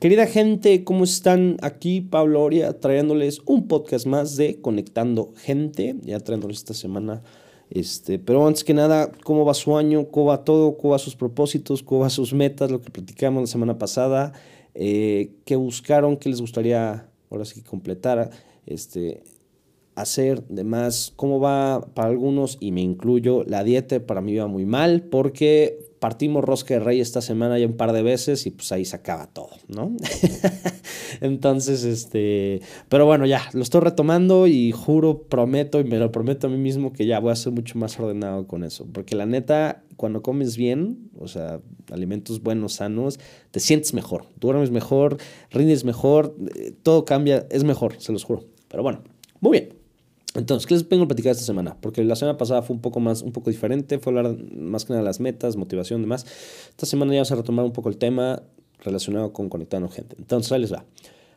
Querida gente, ¿cómo están? Aquí Pablo Oria trayéndoles un podcast más de Conectando Gente, ya trayéndoles esta semana. Este, pero antes que nada, ¿cómo va su año? ¿Cómo va todo? ¿Cómo va sus propósitos? ¿Cómo va sus metas? Lo que platicamos la semana pasada. Eh, ¿Qué buscaron? ¿Qué les gustaría ahora sí completar? Este, hacer, demás, cómo va para algunos, y me incluyo, la dieta para mí va muy mal porque partimos rosca de rey esta semana ya un par de veces y pues ahí se acaba todo, ¿no? Entonces, este, pero bueno, ya, lo estoy retomando y juro, prometo y me lo prometo a mí mismo que ya voy a ser mucho más ordenado con eso, porque la neta, cuando comes bien, o sea, alimentos buenos, sanos, te sientes mejor, duermes mejor, rindes mejor, eh, todo cambia, es mejor, se los juro. Pero bueno, muy bien. Entonces, ¿qué les vengo a platicar esta semana? Porque la semana pasada fue un poco más, un poco diferente, fue hablar más que nada de las metas, motivación, demás. Esta semana ya vamos a retomar un poco el tema relacionado con conectando gente. Entonces, ahí les va.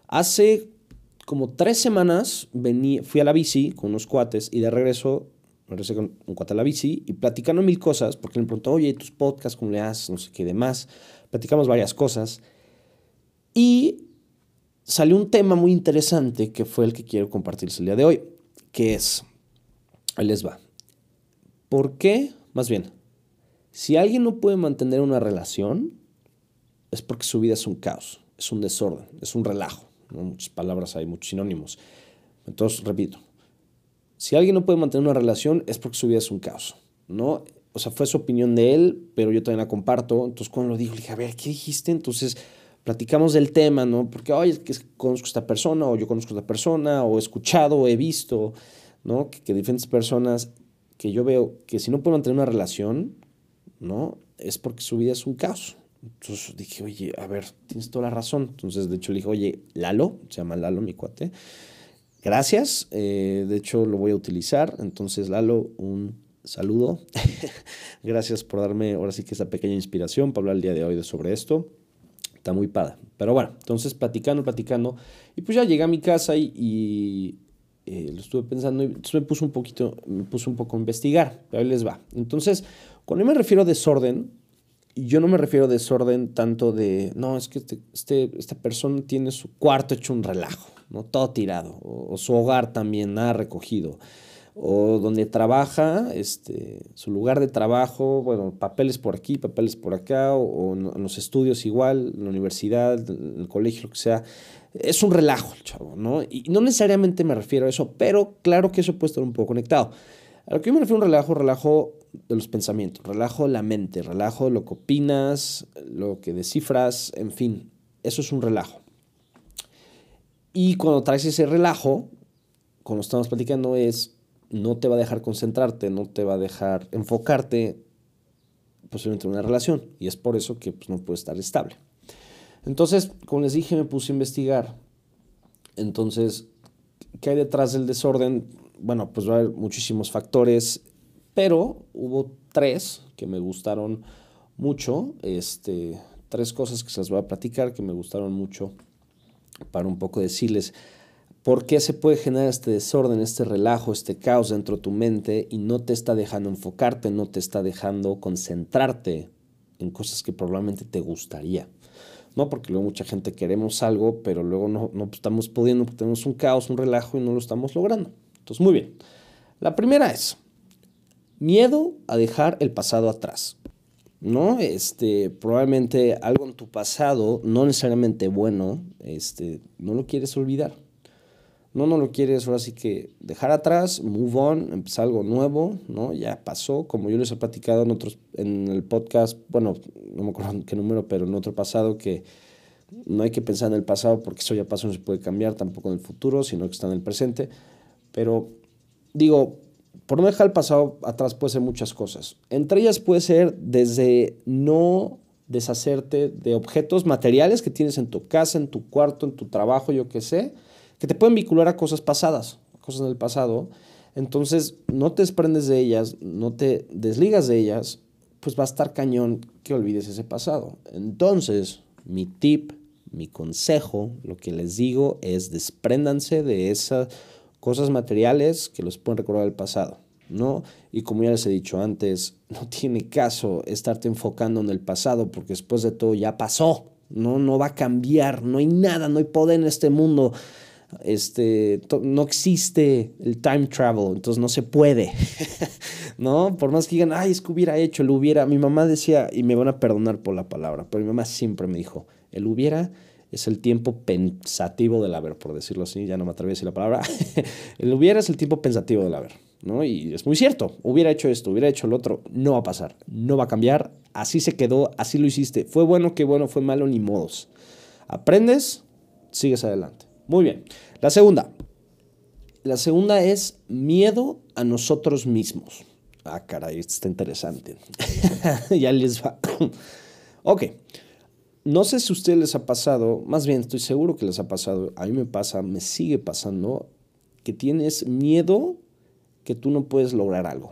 Hace como tres semanas vení, fui a la bici con unos cuates y de regreso regresé con un cuate a la bici y platicando mil cosas, porque me preguntó, oye, tus podcasts, ¿cómo le haces? No sé qué demás. Platicamos varias cosas. Y salió un tema muy interesante que fue el que quiero compartirles el día de hoy que es, ahí les va. ¿Por qué? Más bien, si alguien no puede mantener una relación, es porque su vida es un caos, es un desorden, es un relajo. Muchas palabras hay, muchos sinónimos. Entonces, repito, si alguien no puede mantener una relación, es porque su vida es un caos. ¿no? O sea, fue su opinión de él, pero yo también la comparto. Entonces, cuando lo dijo, le dije, a ver, ¿qué dijiste? Entonces, platicamos del tema, ¿no? Porque, oye, que conozco a esta persona, o yo conozco a esta persona, o he escuchado, o he visto, ¿no? Que, diferentes personas que yo veo que si no pueden mantener una relación, ¿no? Es porque su vida es un caos. Entonces dije, oye, a ver, tienes toda la razón. Entonces, de hecho, le dije, oye, Lalo, se llama Lalo, mi cuate. Gracias, eh, de hecho lo voy a utilizar. Entonces, Lalo, un saludo. Gracias por darme ahora sí que esa pequeña inspiración para hablar el día de hoy sobre esto. Está muy padre. Pero bueno, entonces platicando, platicando. Y pues ya llegué a mi casa y, eh, lo estuve pensando y entonces me puse un poquito, me puse un poco a investigar. Pero ahí les va. Entonces, cuando yo me refiero a desorden, yo no me refiero a desorden tanto de, no, es que este, este esta persona tiene su cuarto hecho un relajo, ¿no? Todo tirado. O, o su hogar también, nada recogido o donde trabaja, este, su lugar de trabajo, bueno, papeles por aquí, papeles por acá, o, en los estudios igual, en la universidad, en el colegio, lo que sea. Es un relajo el chavo, ¿no? Y no necesariamente me refiero a eso, pero claro que eso puede estar un poco conectado. A lo que yo me refiero a un relajo, relajo de los pensamientos, relajo la mente, relajo lo que opinas, lo que descifras, en fin, eso es un relajo. Y cuando traes ese relajo, cuando estamos platicando, es no te va a dejar concentrarte, no te va a dejar enfocarte posiblemente en una relación. Y es por eso que pues, no puede estar estable. Entonces, como les dije, me puse a investigar. Entonces, ¿qué hay detrás del desorden? Bueno, pues va a haber muchísimos factores, pero hubo tres que me gustaron mucho. Este, tres cosas que se las voy a platicar que me gustaron mucho para un poco decirles ¿Por qué se puede generar este desorden, este relajo, este caos dentro de tu mente y no te está dejando enfocarte, no te está dejando concentrarte en cosas que probablemente te gustaría? ¿no? Porque luego mucha gente queremos algo, pero luego no, no estamos pudiendo, porque tenemos un caos, un relajo y no lo estamos logrando. Entonces, muy bien. La primera es miedo a dejar el pasado atrás. ¿No? Este, probablemente algo en tu pasado, no necesariamente bueno, este, no lo quieres olvidar no, no lo quieres ahora sí que dejar atrás, move on, empezar algo nuevo, ¿no? Ya pasó, como yo les he platicado en otros, en el podcast, bueno, no me acuerdo qué número, pero en otro pasado que no hay que pensar en el pasado porque eso ya pasó, no se puede cambiar tampoco en el futuro, sino que está en el presente. Pero digo, por no dejar el pasado atrás puede ser muchas cosas. Entre ellas puede ser desde no deshacerte de objetos materiales que tienes en tu casa, en tu cuarto, en tu trabajo, yo qué sé, que te pueden vincular a cosas pasadas, cosas del pasado. Entonces, no te desprendes de ellas, no te desligas de ellas, pues va a estar cañón que olvides ese pasado. Entonces, mi tip, mi consejo, lo que les digo es despréndanse de esas cosas materiales que los pueden recordar el pasado, ¿no? Y como ya les he dicho antes, no tiene caso estarte enfocando en el pasado porque después de todo ya pasó, no, no va a cambiar, no hay nada, no hay poder en este mundo. Este, no existe el time travel, entonces no se puede, ¿no? Por más que digan, ay, es que hubiera hecho, lo hubiera. Mi mamá decía, y me van a perdonar por la palabra, pero mi mamá siempre me dijo, el hubiera es el tiempo pensativo del haber, por decirlo así, ya no me atreví a decir la palabra. el hubiera es el tiempo pensativo del haber, ¿no? Y es muy cierto, hubiera hecho esto, hubiera hecho lo otro, no va a pasar, no va a cambiar, así se quedó, así lo hiciste. Fue bueno, qué bueno, fue malo, ni modos. Aprendes, sigues adelante. Muy bien. La segunda. La segunda es miedo a nosotros mismos. Ah, caray, esto está interesante. ya les va. ok. No sé si a ustedes les ha pasado, más bien estoy seguro que les ha pasado, a mí me pasa, me sigue pasando, que tienes miedo que tú no puedes lograr algo.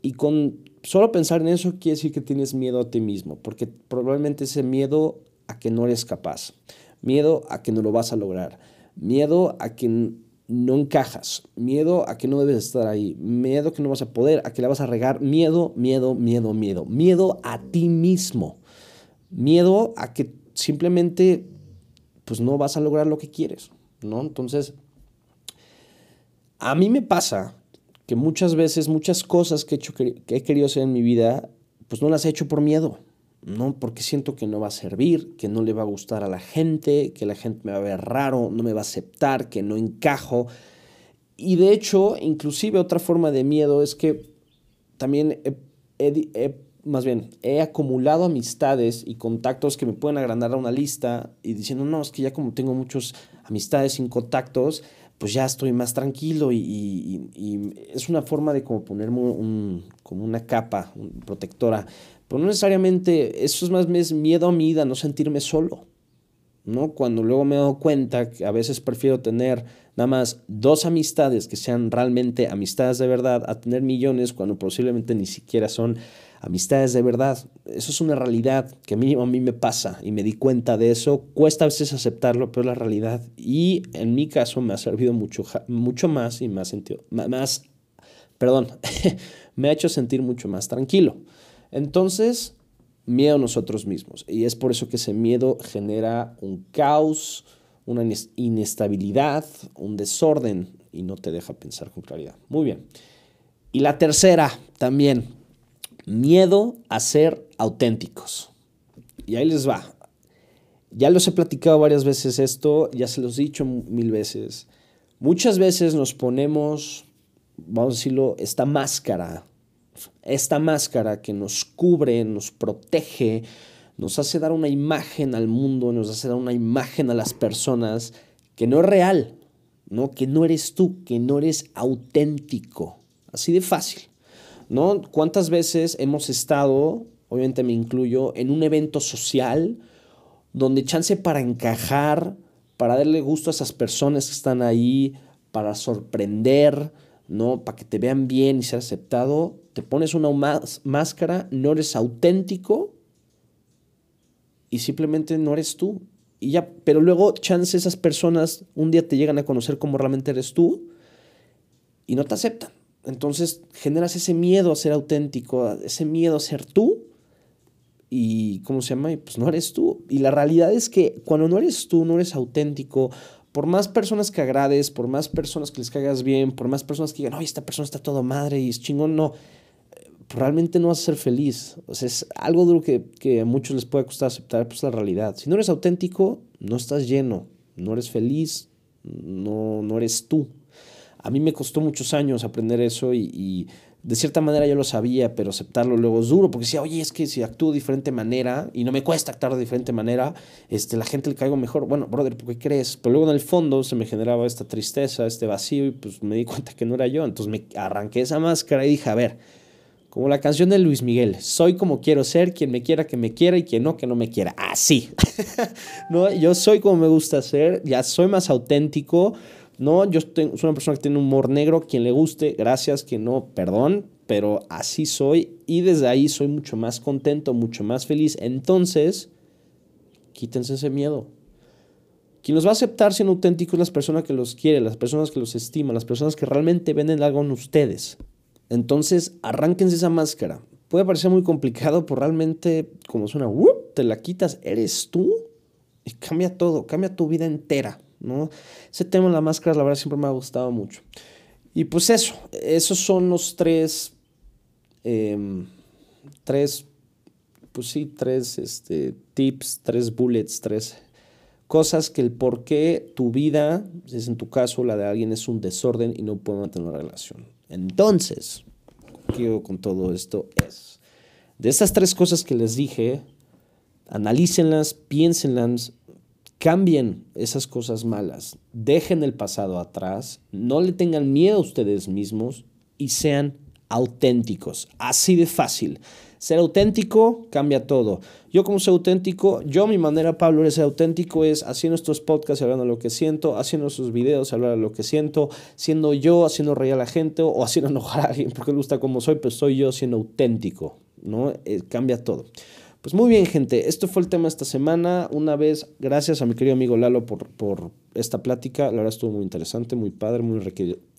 Y con solo pensar en eso quiere decir que tienes miedo a ti mismo, porque probablemente ese miedo a que no eres capaz, miedo a que no lo vas a lograr, miedo a que no encajas, miedo a que no debes estar ahí, miedo a que no vas a poder, a que la vas a regar, miedo, miedo, miedo, miedo, miedo a ti mismo. Miedo a que simplemente pues no vas a lograr lo que quieres, ¿no? Entonces, a mí me pasa que muchas veces muchas cosas que he, hecho, que he querido hacer en mi vida, pues no las he hecho por miedo, ¿no? Porque siento que no va a servir, que no le va a gustar a la gente, que la gente me va a ver raro, no me va a aceptar, que no encajo. Y de hecho, inclusive otra forma de miedo es que también he más bien, he acumulado amistades y contactos que me pueden agrandar a una lista y diciendo, no, es que ya como tengo muchos amistades sin contactos, pues ya estoy más tranquilo y, es una forma de como ponerme un, como una capa protectora. Pero no necesariamente, eso es más miedo a mi vida, no sentirme solo. ¿no? Cuando luego me he dado cuenta que a veces prefiero tener nada más dos amistades que sean realmente amistades de verdad a tener millones cuando posiblemente ni siquiera son amistades de verdad. Eso es una realidad que a mí, a mí me pasa y me di cuenta de eso. Cuesta a veces aceptarlo, pero es la realidad. Y en mi caso me ha servido mucho, mucho más y ha sentido más, perdón, me ha hecho sentir mucho más tranquilo. Entonces, miedo a nosotros mismos. Y es por eso que ese miedo genera un caos, una inestabilidad, un desorden y no te deja pensar con claridad. Muy bien. Y la tercera también, miedo a ser auténticos. Y ahí les va. Ya los he platicado varias veces esto, ya se los he dicho mil veces. Muchas veces nos ponemos, vamos a decirlo, esta máscara, esta máscara que nos cubre, nos protege, nos hace dar una imagen al mundo, nos hace dar una imagen a las personas que no es real, ¿no? que no eres tú, que no eres auténtico. Así de fácil. ¿No? ¿Cuántas veces hemos estado, obviamente me incluyo, en un evento social donde chance para encajar, para darle gusto a esas personas que están ahí, para sorprender, ¿no? Para que te vean bien y ser aceptado, te pones una máscara, no eres auténtico y simplemente no eres tú. Y ya, pero luego chance esas personas un día te llegan a conocer como realmente eres tú y no te aceptan. Entonces generas ese miedo a ser auténtico, ese miedo a ser tú. Y, ¿cómo se llama? Pues no eres tú. Y la realidad es que cuando no eres tú, no eres auténtico, por más personas que agrades, por más personas que les caigas bien, por más personas que digan, oye, esta persona está todo madre y es chingón, no, realmente no vas a ser feliz. O sea, es algo duro que, que a muchos les puede costar aceptar, pues la realidad. Si no eres auténtico, no estás lleno, no eres feliz, no, no eres tú. A mí me costó muchos años aprender eso y, de cierta manera yo lo sabía, pero aceptarlo luego es duro, porque decía, oye, es que si actúo de diferente manera y no me cuesta actuar de diferente manera, este, la gente le caigo mejor. Bueno, brother, ¿por qué crees? Pero luego en el fondo se me generaba esta tristeza, este vacío y pues me di cuenta que no era yo. Entonces me arranqué esa máscara y dije, a ver, como la canción de Luis Miguel, soy como quiero ser, quien me quiera que me quiera y quien no que no me quiera. Así. no, yo soy como me gusta ser, ya soy más auténtico no, yo soy una persona que tiene humor negro, quien le guste, gracias, quien no, perdón, pero así soy y desde ahí soy mucho más contento, mucho más feliz. Entonces, quítense ese miedo. Quien los va a aceptar siendo auténticos es las personas que los quiere, las personas que los estiman, las personas que realmente venden algo en ustedes. Entonces, arránquense esa máscara. Puede parecer muy complicado, pero realmente, como suena, te la quitas, eres tú Y cambia todo, cambia tu vida entera, ¿no? Ese tema de la máscara, la verdad, siempre me ha gustado mucho. Y pues eso, esos son los tres, em, tres, pues sí, tres este, tips, tres bullets, tres cosas que el por qué tu vida, si es en tu caso la de alguien, es un desorden y no puede mantener una relación. Entonces, quiero con todo esto es, de estas tres cosas que les dije, analícenlas, piénsenlas, cambien esas cosas malas, dejen el pasado atrás, no le tengan miedo a ustedes mismos y sean auténticos. Así de fácil. Ser auténtico cambia todo. Yo como soy auténtico, yo mi manera, Pablo, de ser auténtico es haciendo estos podcasts hablando de lo que siento, haciendo sus videos hablando de lo que siento, siendo yo, haciendo reír a la gente o haciendo enojar a alguien porque le gusta como soy, pero soy yo siendo auténtico, ¿no? Eh, cambia todo. Pues muy bien, gente, esto fue el tema esta semana. Una vez, gracias a mi querido amigo Lalo por, por esta plática. La verdad estuvo muy interesante, muy padre, muy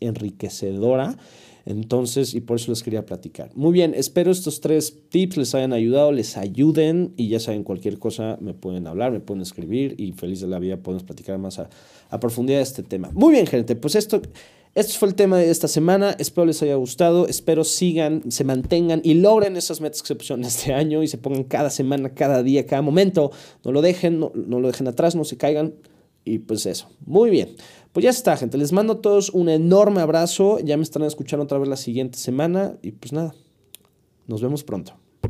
enriquecedora. Entonces, y por eso les quería platicar. Muy bien, espero estos tres tips les hayan ayudado, les ayuden y ya saben, cualquier cosa me pueden hablar, me pueden escribir y feliz de la vida podemos platicar más a, a profundidad de este tema. Muy bien, gente, pues esto, esto fue el tema de esta semana. Espero les haya gustado, espero sigan, se mantengan y logren esas metas que se este año y se pongan cada semana, cada día, cada momento. No lo dejen, no, no lo dejen atrás, no se caigan. Y pues eso. Muy bien. Pues ya está, gente. Les mando a todos un enorme abrazo. Ya me estarán escuchando otra vez la siguiente semana. Y pues nada, nos vemos pronto.